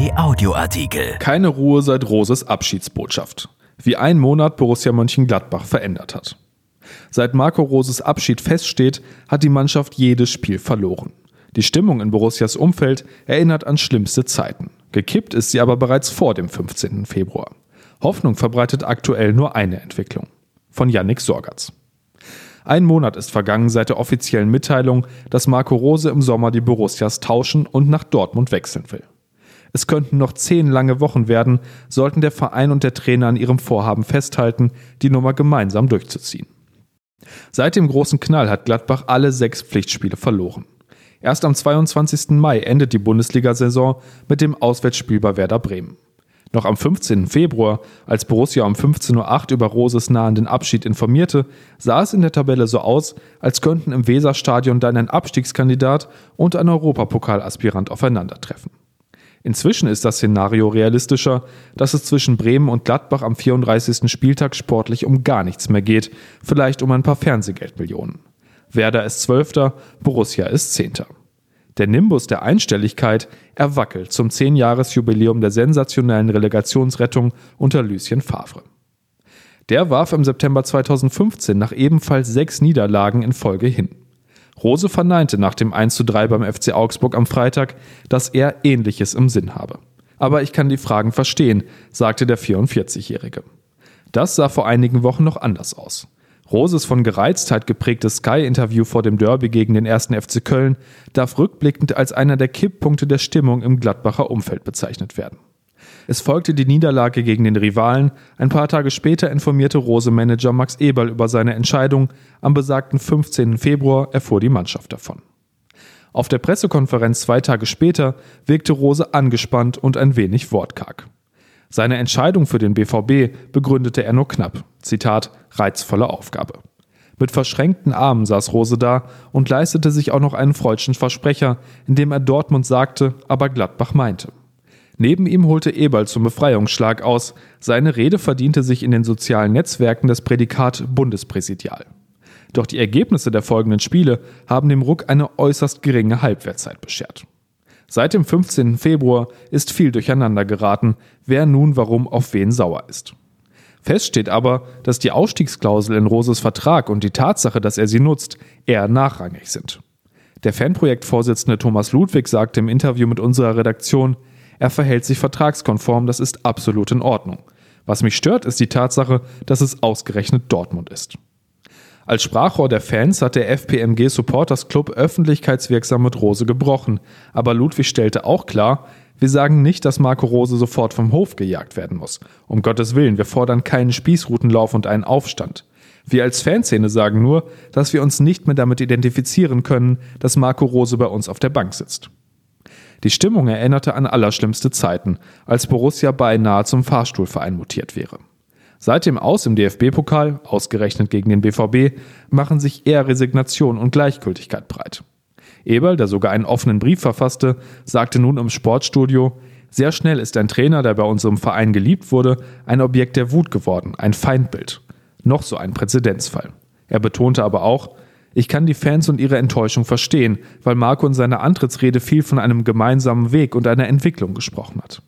RP Audioartikel. Keine Ruhe seit Roses Abschiedsbotschaft. Wie ein Monat Borussia Mönchengladbach verändert hat. Seit Marco Roses Abschied feststeht, hat die Mannschaft jedes Spiel verloren. Die Stimmung in Borussias Umfeld erinnert an schlimmste Zeiten. Gekippt ist sie aber bereits vor dem 15. Februar. Hoffnung verbreitet aktuell nur eine Entwicklung. Von Yannick Sorgatz. Ein Monat ist vergangen seit der offiziellen Mitteilung, dass Marco Rose im Sommer die Borussias tauschen und nach Dortmund wechseln will. Es könnten noch zehn lange Wochen werden, sollten der Verein und der Trainer an ihrem Vorhaben festhalten, die Nummer gemeinsam durchzuziehen. Seit dem großen Knall hat Gladbach alle sechs Pflichtspiele verloren. Erst am 22. Mai endet die Bundesliga-Saison mit dem Auswärtsspiel bei Werder Bremen. Noch am 15. Februar, als Borussia um 15.08 Uhr über Roses nahenden Abschied informierte, sah es in der Tabelle so aus, als könnten im Weserstadion dann ein Abstiegskandidat und ein Europapokalaspirant aufeinandertreffen. Inzwischen ist das Szenario realistischer, dass es zwischen Bremen und Gladbach am 34. Spieltag sportlich um gar nichts mehr geht, vielleicht um ein paar Fernsehgeldmillionen. Werder ist Zwölfter, Borussia ist Zehnter. Der Nimbus der Einstelligkeit erwackelt zum 10-Jahres-Jubiläum der sensationellen Relegationsrettung unter Lucien Favre. Der warf im September 2015 nach ebenfalls sechs Niederlagen in Folge hin. Rose verneinte nach dem 1:3 beim FC Augsburg am Freitag, dass er Ähnliches im Sinn habe. Aber ich kann die Fragen verstehen, sagte der 44-Jährige. Das sah vor einigen Wochen noch anders aus. Roses von Gereiztheit geprägtes Sky-Interview vor dem Derby gegen den 1. FC Köln darf rückblickend als einer der Kipppunkte der Stimmung im Gladbacher Umfeld bezeichnet werden. Es folgte die Niederlage gegen den Rivalen. Ein paar Tage später informierte Rose-Manager Max Eberl über seine Entscheidung. Am besagten 15. Februar erfuhr die Mannschaft davon. Auf der Pressekonferenz zwei Tage später wirkte Rose angespannt und ein wenig wortkarg. Seine Entscheidung für den BVB begründete er nur knapp. Zitat, reizvolle Aufgabe. Mit verschränkten Armen saß Rose da und leistete sich auch noch einen freudschen Versprecher, indem er Dortmund sagte, aber Gladbach meinte. Neben ihm holte Eberl zum Befreiungsschlag aus. Seine Rede verdiente sich in den sozialen Netzwerken das Prädikat Bundespräsidial. Doch die Ergebnisse der folgenden Spiele haben dem Ruck eine äußerst geringe Halbwertzeit beschert. Seit dem 15. Februar ist viel durcheinander geraten, wer nun warum auf wen sauer ist. Fest steht aber, dass die Ausstiegsklausel in Roses Vertrag und die Tatsache, dass er sie nutzt, eher nachrangig sind. Der Fanprojektvorsitzende Thomas Ludwig sagte im Interview mit unserer Redaktion, er verhält sich vertragskonform, das ist absolut in Ordnung. Was mich stört, ist die Tatsache, dass es ausgerechnet Dortmund ist. Als Sprachrohr der Fans hat der FPMG Supporters Club öffentlichkeitswirksam mit Rose gebrochen, aber Ludwig stellte auch klar, wir sagen nicht, dass Marco Rose sofort vom Hof gejagt werden muss. Um Gottes Willen, wir fordern keinen Spießrutenlauf und einen Aufstand. Wir als Fanszene sagen nur, dass wir uns nicht mehr damit identifizieren können, dass Marco Rose bei uns auf der Bank sitzt. Die Stimmung erinnerte an allerschlimmste Zeiten, als Borussia beinahe zum Fahrstuhlverein mutiert wäre. Seit dem Aus im DFB-Pokal, ausgerechnet gegen den BVB, machen sich eher Resignation und Gleichgültigkeit breit. Eberl, der sogar einen offenen Brief verfasste, sagte nun im Sportstudio, sehr schnell ist ein Trainer, der bei unserem Verein geliebt wurde, ein Objekt der Wut geworden, ein Feindbild. Noch so ein Präzedenzfall. Er betonte aber auch, ich kann die Fans und ihre Enttäuschung verstehen, weil Marco in seiner Antrittsrede viel von einem gemeinsamen Weg und einer Entwicklung gesprochen hat.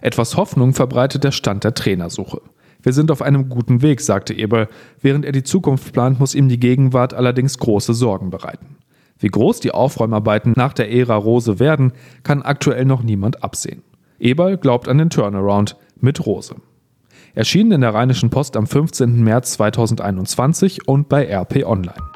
Etwas Hoffnung verbreitet der Stand der Trainersuche. Wir sind auf einem guten Weg, sagte Eberl. Während er die Zukunft plant, muss ihm die Gegenwart allerdings große Sorgen bereiten. Wie groß die Aufräumarbeiten nach der Ära Rose werden, kann aktuell noch niemand absehen. Eberl glaubt an den Turnaround mit Rose. Erschienen in der Rheinischen Post am 15. März 2021 und bei RP Online.